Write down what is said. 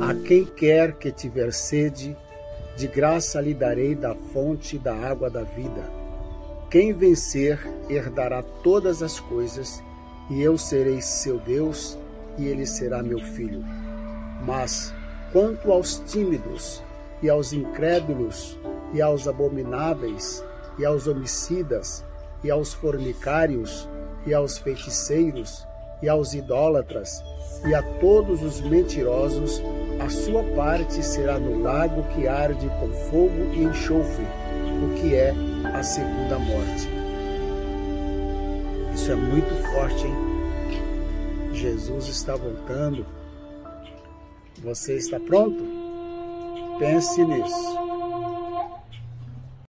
A quem quer que tiver sede, de graça lhe darei da fonte da água da vida. Quem vencer herdará todas as coisas, e eu serei seu Deus, e ele será meu filho. Mas quanto aos tímidos, e aos incrédulos, e aos abomináveis, e aos homicidas, e aos fornicários, e aos feiticeiros, e aos idólatras, e a todos os mentirosos, a sua parte será no lago que arde com fogo e enxofre, o que é a segunda morte. Isso é muito forte, hein? Jesus está voltando. Você está pronto? Pense nisso.